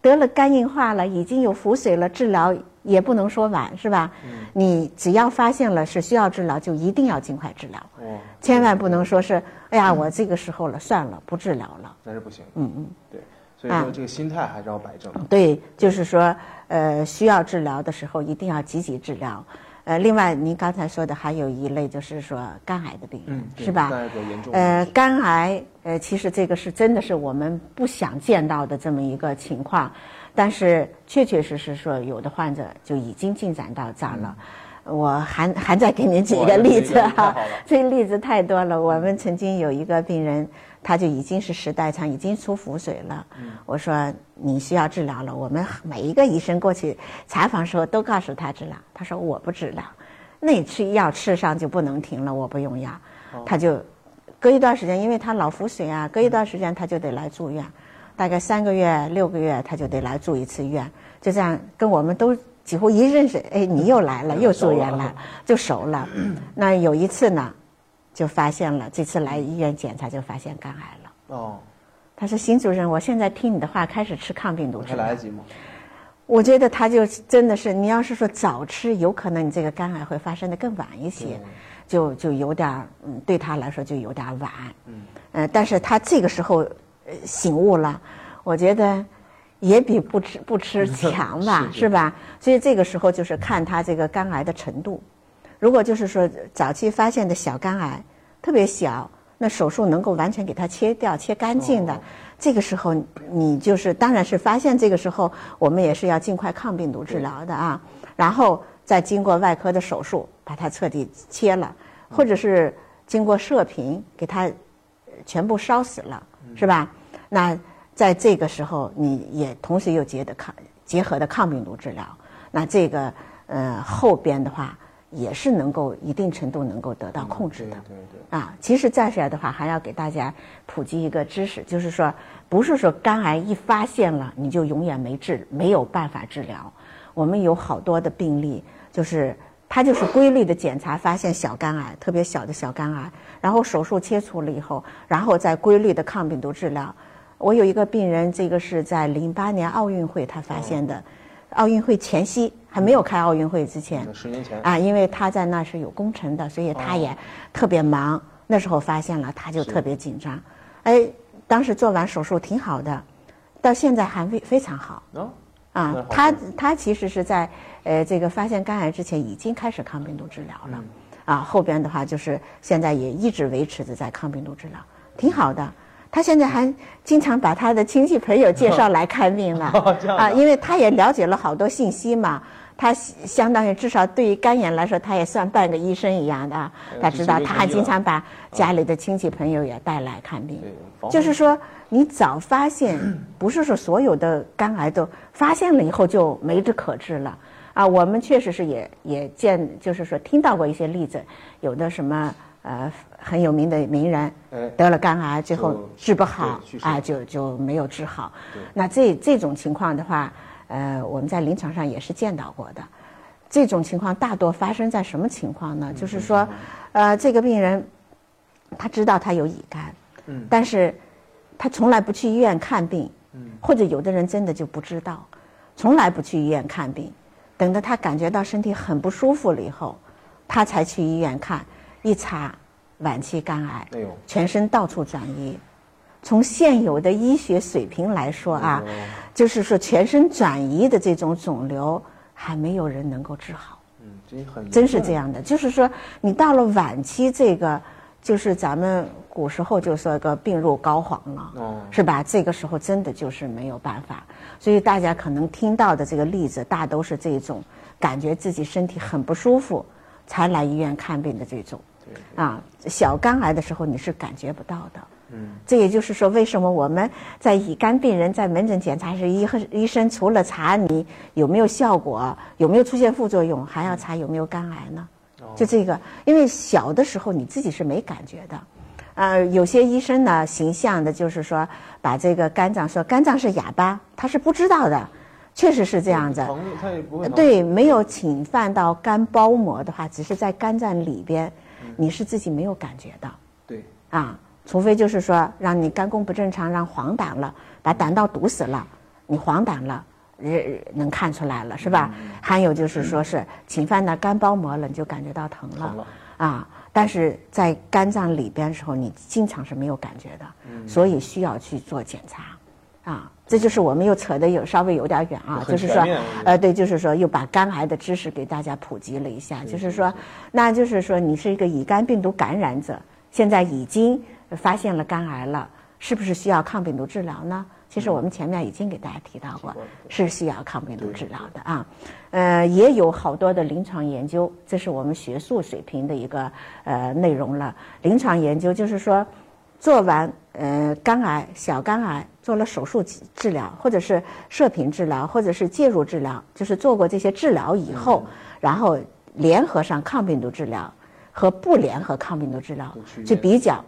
得了肝硬化了，已经有腹水了，治疗也不能说晚，是吧？你只要发现了是需要治疗，就一定要尽快治疗，哦，千万不能说是哎呀，我这个时候了，算了，不治疗了。那是不行。嗯嗯，对，所以说这个心态还是要摆正。对，就是说，呃，需要治疗的时候一定要积极治疗。呃，另外您刚才说的还有一类就是说肝癌的病是吧？肝癌比较严重呃，肝癌，呃，其实这个是真的是我们不想见到的这么一个情况，但是确确实实说，有的患者就已经进展到这儿了。我还还再给您举一个例子哈 [laughs] 这个例子太多了。我们曾经有一个病人，他就已经是时代肠，已经出腹水了。我说你需要治疗了。我们每一个医生过去采访时候都告诉他治疗，他说我不治疗，那你吃药吃上就不能停了，我不用药。他就隔一段时间，因为他老腹水啊，隔一段时间他就得来住院，大概三个月、六个月他就得来住一次院，就这样跟我们都几乎一认识，哎，你又来了，又住院了，就熟了。[clears throat] 那有一次呢，就发现了，这次来医院检查就发现肝癌了。哦，他说：“邢主任，我现在听你的话，开始吃抗病毒治疗还来得。及吗？我觉得他就真的是，你要是说早吃，有可能你这个肝癌会发生的更晚一些，就就有点儿嗯，对他来说就有点儿晚。嗯，呃，但是他这个时候呃醒悟了，我觉得也比不吃不吃强吧，[laughs] 是是吧？所以这个时候就是看他这个肝癌的程度。如果就是说早期发现的小肝癌特别小，那手术能够完全给它切掉、切干净的，这个时候你就是当然是发现这个时候我们也是要尽快抗病毒治疗的啊，然后再经过外科的手术把它彻底切了，或者是经过射频给它呃全部烧死了，是吧？那在这个时候你也同时又结的抗结合的抗病毒治疗，那这个呃后边的话也是能够一定程度能够得到控制的。对对对，啊，其实再下来的话，还要给大家普及一个知识，就是说，不是说肝癌一发现了你就永远没治，没有办法治疗。我们有好多的病例，就是它就是规律的检查发现小肝癌，特别小的小肝癌，然后手术切除了以后，然后再规律的抗病毒治疗。我有一个病人，这个是在零八年奥运会他发现的，奥运会前夕还没有开奥运会之前，十年前啊，因为他在那是有工程的，所以他也特别忙。那时候发现了，他就特别紧张。哎，当时做完手术挺好的，到现在还非非常好哦，啊。他他其实是在呃这个发现肝癌之前已经开始抗病毒治疗了，啊，后边的话就是现在也一直维持着在抗病毒治疗，挺好的。他现在还经常把他的亲戚朋友介绍来看病了 [laughs] 啊，因为他也了解了好多信息嘛。他相当于至少对于肝炎来说，他也算半个医生一样的啊。他知道，他还经常把家里的亲戚朋友也带来看病就是说，你早发现，[clears throat] 不是说所有的肝癌都发现了以后就没治可治了啊。我们确实是也也见，就是说听到过一些例子，有的什么呃很有名的名人哎得了肝癌，最后治不好啊，就就没有治好。那这这种情况的话，呃，我们在临床上也是见到过的。这种情况大多发生在什么情况呢？就是说，呃，这个病人他知道他有乙肝，嗯但是他从来不去医院看病，嗯或者有的人真的就不知道，从来不去医院看病，等到他感觉到身体很不舒服了以后，他才去医院看，一查晚期肝癌，哎全身到处转移。从现有的医学水平来说啊，哎就是说全身转移的这种肿瘤还没有人能够治好。嗯，真很真是这样的，就是说你到了晚期，这个就是咱们古时候就说个病入膏肓了，哦是吧？这个时候真的就是没有办法，所以大家可能听到的这个例子，大都是这种感觉自己身体很不舒服才来医院看病的这种。啊，小肝癌的时候你是感觉不到的。嗯，这也就是说，为什么我们在乙肝病人在门诊检查时，医医生除了查你有没有效果、有没有出现副作用，还要查有没有肝癌呢？就这个，因为小的时候你自己是没感觉的，呃，有些医生呢，形象的就是说把这个肝脏说肝脏是哑巴，他是不知道的，确实是这样子。疼它也不会对，没有侵犯到肝包膜的话，只是在肝脏里边，你是自己没有感觉到对啊。除非就是说让你肝功不正常，让黄疸了，把胆道堵死了，你黄疸了，呃能看出来了，是吧？还有就是说是侵犯到肝包膜了，你就感觉到疼了啊。但是在肝脏里边的时候，你经常是没有感觉的，所以需要去做检查，啊。这就是我们又扯的有稍微有点远啊，就是说，呃，对，就是说又把肝癌的知识给大家普及了一下，就是说，那就是说你是一个乙肝病毒感染者，现在已经发现了肝癌了，是不是需要抗病毒治疗呢？其实我们前面已经给大家提到过，是需要抗病毒治疗的啊，呃，也有好多的临床研究，这是我们学术水平的一个呃内容了。临床研究就是说，做完呃肝癌、小肝癌。做了手术治疗，或者是射频治疗，或者是介入治疗，就是做过这些治疗以后，然后联合上抗病毒治疗和不联合抗病毒治疗，去比较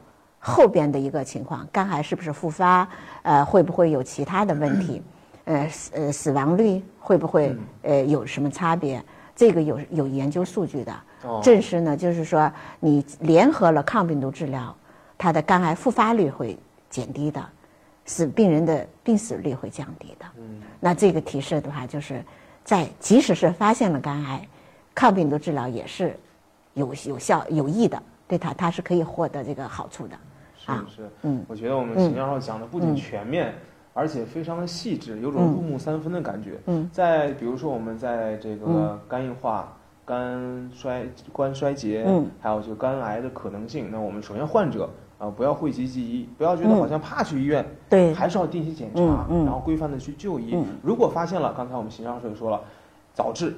后边的一个情况，肝癌是不是复发？呃，会不会有其他的问题？呃，死呃，死亡率会不会呃有什么差别？这个有有研究数据的，证实呢，就是说你联合了抗病毒治疗，它的肝癌复发率会减低的。使病人的病死率会降低的。嗯，那这个提示的话，就是在即使是发现了肝癌，抗病毒治疗也是有有效有益的，对他他是可以获得这个好处的。是是，嗯，我觉得我们邢教授讲的不仅全面，而且非常的细致，有种入木三分的感觉。嗯，在比如说我们在这个肝硬化、肝衰、肝衰竭，嗯，还有就肝癌的可能性，那我们首先患者。啊，不要讳疾忌医，不要觉得好像怕去医院，对，还是要定期检查，然后规范的去就医。如果发现了，刚才我们邢教授也说了，早治，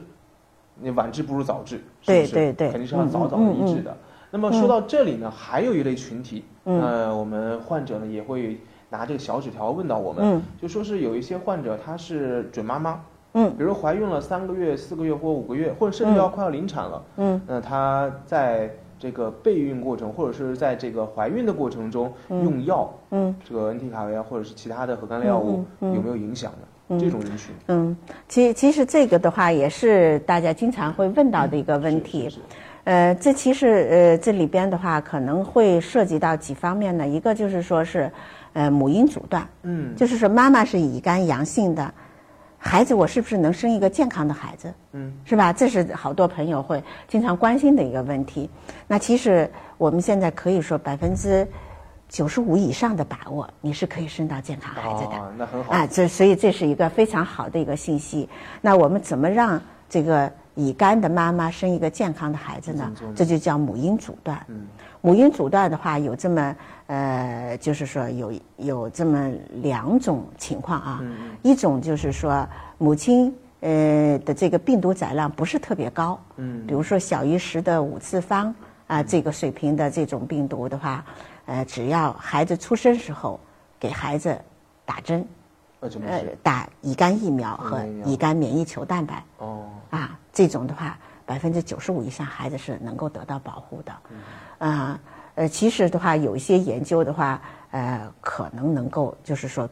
你晚治不如早治，是不是？对对对，肯定是要早早的医治的。那么说到这里呢，还有一类群体，呃，我们患者呢也会拿这个小纸条问到我们，就说是有一些患者他是准妈妈，嗯，比如怀孕了三个月、四个月或五个月，或者甚至要快要临产了，嗯，那他在。这个备孕过程，或者是在这个怀孕的过程中用药，嗯，这个恩替卡韦啊，或者是其他的核苷类药物，有没有影响呢？这种人群，嗯，其其实这个的话也是大家经常会问到的一个问题，呃，这其实呃这里边的话可能会涉及到几方面呢，一个就是说是，呃，母婴阻断，嗯，就是说妈妈是乙肝阳性的。孩子，我是不是能生一个健康的孩子？嗯，是吧？这是好多朋友会经常关心的一个问题。那其实我们现在可以说百分之九十五以上的把握，你是可以生到健康孩子的。哦，那很好。啊，这所以这是一个非常好的一个信息。那我们怎么让这个乙肝的妈妈生一个健康的孩子呢？这就叫母婴阻断。嗯。母婴阻断的话，有这么呃，就是说有有这么两种情况啊。一种就是说母亲呃的这个病毒载量不是特别高，嗯，比如说小于十的五次方啊这个水平的这种病毒的话，呃，只要孩子出生时候给孩子打针，呃，打乙肝疫苗和乙肝免疫球蛋白，哦，啊，这种的话，百分之九十五以上孩子是能够得到保护的。啊，呃，其实的话，有一些研究的话，呃，可能能够，就是说，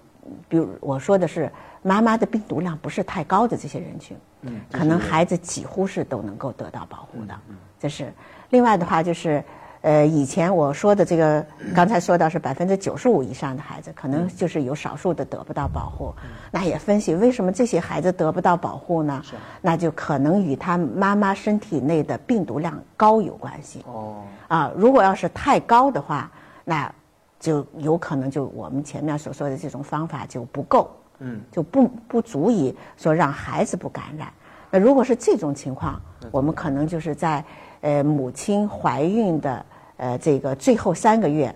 比如我说的是妈妈的病毒量不是太高的这些人群，嗯，可能孩子几乎是都能够得到保护的，嗯，这是。另外的话就是。呃，以前我说的这个，刚才说到是百分之九十五以上的孩子，可能就是有少数的得不到保护。那也分析为什么这些孩子得不到保护呢？那就可能与他妈妈身体内的病毒量高有关系。哦。啊，如果要是太高的话，那就有可能就我们前面所说的这种方法就不够。嗯。就不不足以说让孩子不感染。那如果是这种情况，我们可能就是在呃母亲怀孕的。呃，这个最后三个月，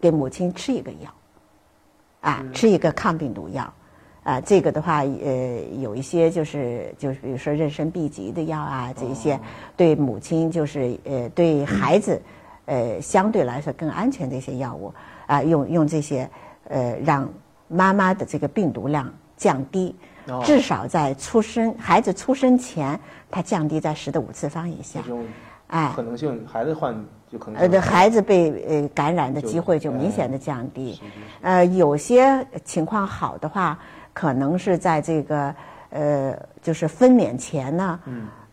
给母亲吃一个药，啊，吃一个抗病毒药，啊，这个的话，呃，有一些就是就是比如说妊娠 B 级的药啊，这些对母亲就是呃对孩子，呃相对来说更安全的一些药物啊，用用这些呃让妈妈的这个病毒量降低，至少在出生孩子出生前，它降低在十的五次方以下，哎，可能性孩子患。就可能呃，的孩子被呃感染的机会就明显的降低，呃，有些情况好的话，可能是在这个呃，就是分娩前呢，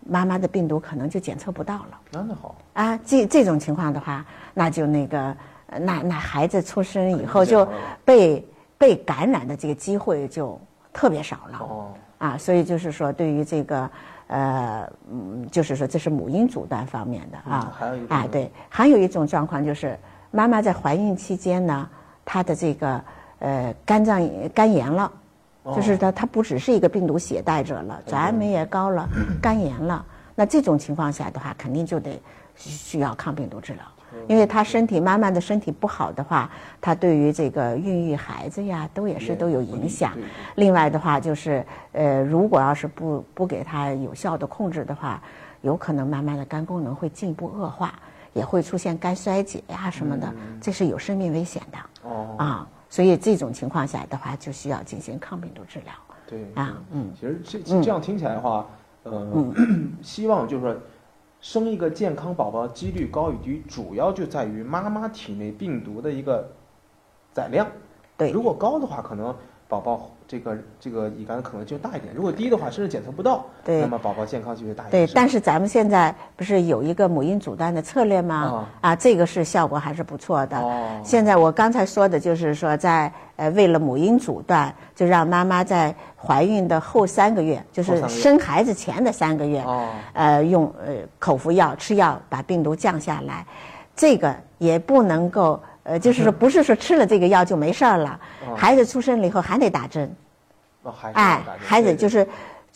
妈妈的病毒可能就检测不到了。那那好啊，这这种情况的话，那就那个，那那孩子出生以后就被被感染的这个机会就特别少了。哦。啊，所以就是说对于这个呃嗯，就是说这是母婴阻断方面的啊。还有一个啊，对，还有一种状况就是妈妈在怀孕期间呢，她的这个呃肝脏肝炎了。就是它，它不只是一个病毒携带者了，转氨酶也高了，肝炎了。那这种情况下的话，肯定就得需要抗病毒治疗，因为他身体慢慢的身体不好的话，他对于这个孕育孩子呀，都也是都有影响。另外的话就是，呃，如果要是不不给他有效的控制的话，有可能慢慢的肝功能会进一步恶化，也会出现肝衰竭呀什么的，这是有生命危险的。哦啊。所以这种情况下的话，就需要进行抗病毒治疗。对啊，嗯，其实这这样听起来的话，呃，[clears throat] 希望就是说，生一个健康宝宝几率高与低，主要就在于妈妈体内病毒的一个载量。对，如果高的话，可能宝宝。这个这个乙肝的可能就大一点，如果低的话，甚至检测不到，那么宝宝健康就会大一点。对，但是咱们现在不是有一个母婴阻断的策略吗？啊，这个是效果还是不错的。哦。现在我刚才说的就是说，在呃为了母婴阻断，就让妈妈在怀孕的后三个月，就是生孩子前的三个月，哦，呃用呃口服药吃药把病毒降下来，这个也不能够。呃，就是说，[laughs] 不是说吃了这个药就没事儿了，孩子出生了以后还得打针。哦，还哎，孩子就是，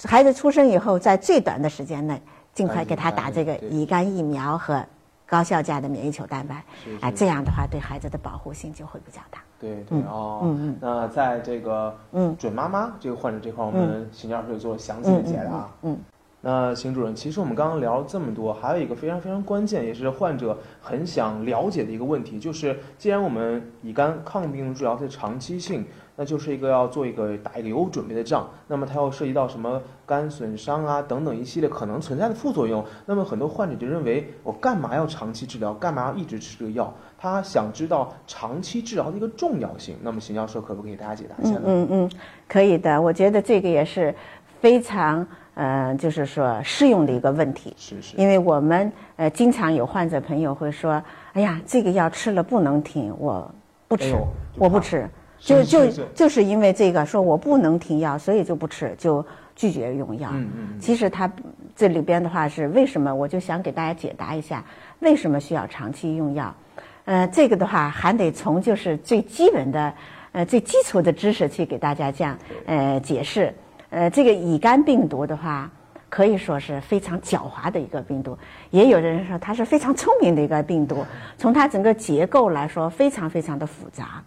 孩子出生以后，在最短的时间内，尽快给他打这个乙肝疫苗和高效价的免疫球蛋白。哎，这样的话，对孩子的保护性就会比较大。对对哦，嗯嗯。那在这个嗯准妈妈这个患者这块，我们邢教授做详细的解答。嗯。那邢主任，其实我们刚刚聊了这么多，还有一个非常非常关键，也是患者很想了解的一个问题，就是既然我们乙肝抗病毒治疗是长期性，那就是一个要做一个打一个有准备的仗，那么它要涉及到什么肝损伤啊等等一系列可能存在的副作用，那么很多患者就认为我干嘛要长期治疗，干嘛要一直吃这个药？他想知道长期治疗的一个重要性。那么邢教授可不可以给大家解答一下呢？嗯嗯，可以的，我觉得这个也是非常。嗯，就是说适用的一个问题，是是，因为我们呃经常有患者朋友会说，哎呀，这个药吃了不能停，我不吃，我不吃，就就就是因为这个说我不能停药，所以就不吃，就拒绝用药。嗯嗯。其实它这里边的话是为什么？我就想给大家解答一下，为什么需要长期用药？呃，这个的话还得从就是最基本的呃最基础的知识去给大家讲呃解释。呃，这个乙肝病毒的话，可以说是非常狡猾的一个病毒。也有的人说它是非常聪明的一个病毒。从它整个结构来说，非常非常的复杂，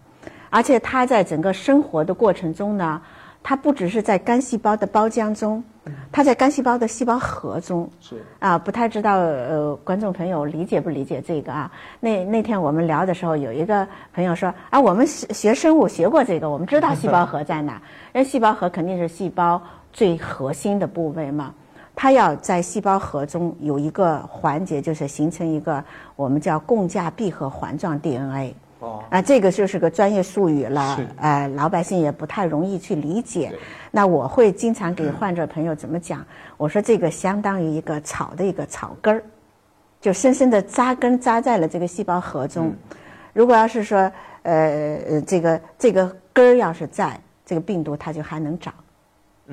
而且它在整个生活的过程中呢，它不只是在肝细胞的胞浆中，它在肝细胞的细胞核中。是啊，不太知道呃，观众朋友理解不理解这个啊？那那天我们聊的时候，有一个朋友说啊，我们学学生物学过这个，我们知道细胞核在哪。[laughs] 因为细胞核肯定是细胞最核心的部位嘛，它要在细胞核中有一个环节，就是形成一个我们叫共价闭合环状 DNA。哦。啊，这个就是个专业术语了，呃，老百姓也不太容易去理解。那我会经常给患者朋友怎么讲？我说这个相当于一个草的一个草根儿，就深深的扎根扎在了这个细胞核中。如果要是说，呃呃，这个这个根儿要是在。这个病毒它就还能长，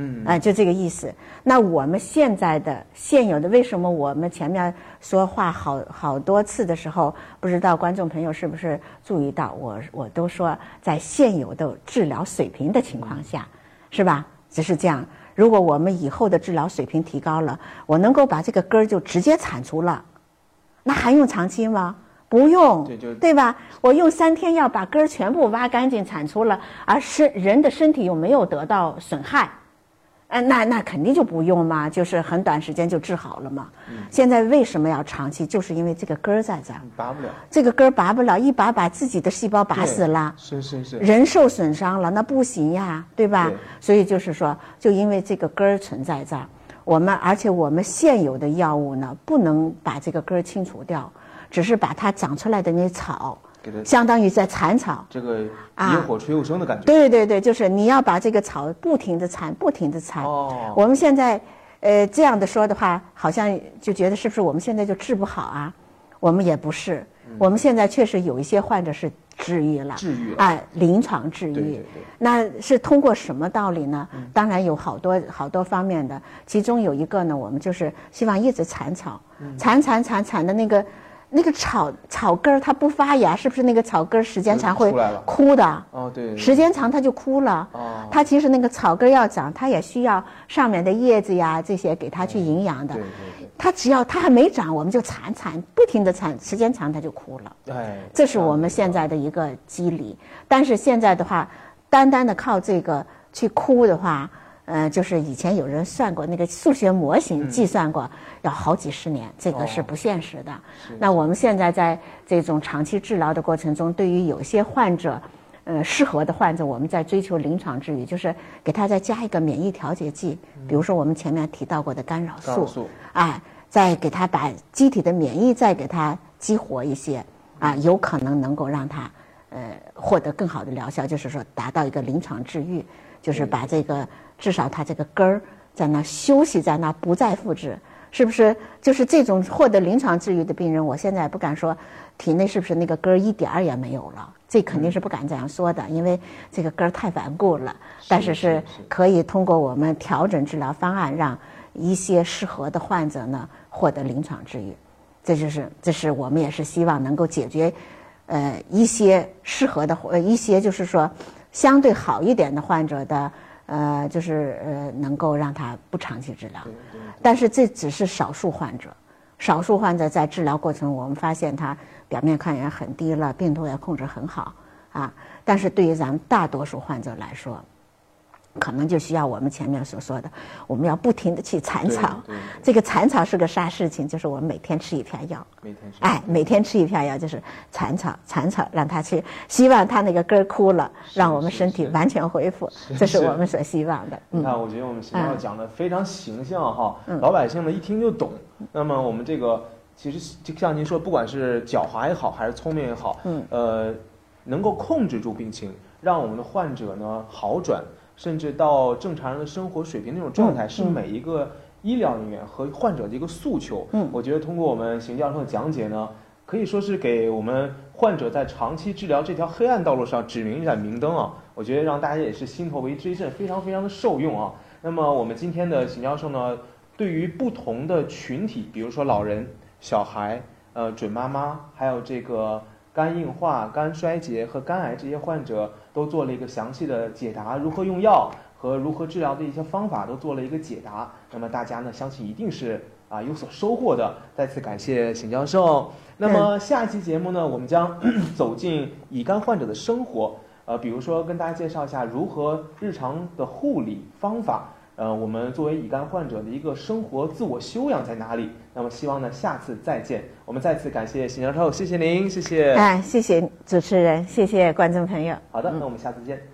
嗯，啊，就这个意思。那我们现在的现有的，为什么我们前面说话好好多次的时候，不知道观众朋友是不是注意到，我我都说在现有的治疗水平的情况下，是吧？只是这样。如果我们以后的治疗水平提高了，我能够把这个根儿就直接铲除了，那还用长期吗？不用，对吧？我用三天药把根儿全部挖干净、铲除了，而身人的身体又没有得到损害，呃，那那肯定就不用嘛，就是很短时间就治好了嘛。现在为什么要长期？就是因为这个根儿在这儿，拔不了。这个根儿拔不了，一拔把自己的细胞拔死了，是是是，人受损伤了，那不行呀，对吧？所以就是说，就因为这个根儿存在这儿，我们而且我们现有的药物呢，不能把这个根儿清除掉。只是把它长出来的那草，相当于在铲草，这个野火吹又生的感觉。对对对，就是你要把这个草不停地铲，不停地铲。哦。我们现在，呃，这样的说的话，好像就觉得是不是我们现在就治不好啊？我们也不是，我们现在确实有一些患者是治愈了，治愈了哎，临床治愈。对对对那是通过什么道理呢？当然有好多好多方面的，其中有一个呢，我们就是希望一直铲草，铲铲铲铲的那个那个草草根儿它不发芽，是不是那个草根儿时间长会枯的？哦，对，时间长它就枯了。哦它其实那个草根要长，它也需要上面的叶子呀这些给它去营养的对。对它只要它还没长，我们就铲铲，不停的铲，时间长它就枯了。这是我们现在的一个机理。但是现在的话，单单的靠这个去枯的话，呃，就是以前有人算过那个数学模型计算过，要好几十年，这个是不现实的。那我们现在在这种长期治疗的过程中，对于有些患者。呃，适合的患者，我们在追求临床治愈，就是给他再加一个免疫调节剂，比如说我们前面提到过的干扰素干扰素，哎，再给他把机体的免疫再给他激活一些，啊，有可能能够让他呃获得更好的疗效，就是说达到一个临床治愈，就是把这个至少它这个根儿在那休息在那不再复制，是不是？就是这种获得临床治愈的病人，我现在不敢说体内是不是那个根儿一点儿也没有了，这肯定是不敢这样说的，因为这个根儿太顽固了。但是是可以通过我们调整治疗方案，让一些适合的患者呢获得临床治愈。这就是，这是我们也是希望能够解决，呃，一些适合的，呃，一些就是说相对好一点的患者的，呃，就是呃，能够让他不长期治疗。但是这只是少数患者，少数患者在治疗过程，我们发现他表面抗原很低了，病毒也控制很好啊。但是对于咱们大多数患者来说，可能就需要我们前面所说的，我们要不停的去铲草。这个铲草是个啥事情？就是我们每天吃一片药。每天是哎，每天吃一片药，就是铲草，铲草，让它去，希望它那个根儿枯了，让我们身体完全恢复，这是我们所希望的。你嗯，看，我觉得我们邢教授讲的非常形象哈，嗯老百姓呢一听就懂。那么我们这个其实就像您说，不管是狡猾也好，还是聪明也好，嗯，呃，能够控制住病情，让我们的患者呢好转，甚至到正常人的生活水平那种状态，嗯是每一个医疗人员和患者的一个诉求。嗯我觉得通过我们邢教授的讲解呢，可以说是给我们患者在长期治疗这条黑暗道路上指明一盏明灯啊！我觉得让大家也是心头为之一振，非常非常的受用啊。那么我们今天的邢教授呢，对于不同的群体，比如说老人、小孩、呃准妈妈，还有这个肝硬化、肝衰竭和肝癌这些患者，都做了一个详细的解答，如何用药和如何治疗的一些方法都做了一个解答。那么大家呢，相信一定是啊有所收获的。再次感谢邢教授。那么下期节目呢，我们将 [clears throat] 走进乙肝患者的生活，呃，比如说跟大家介绍一下如何日常的护理方法。呃，我们作为乙肝患者的一个生活自我修养在哪里？那么希望呢下次再见。我们再次感谢邢教授，谢谢您，谢谢。哎，谢谢主持人，谢谢观众朋友。好的，那我们下次见。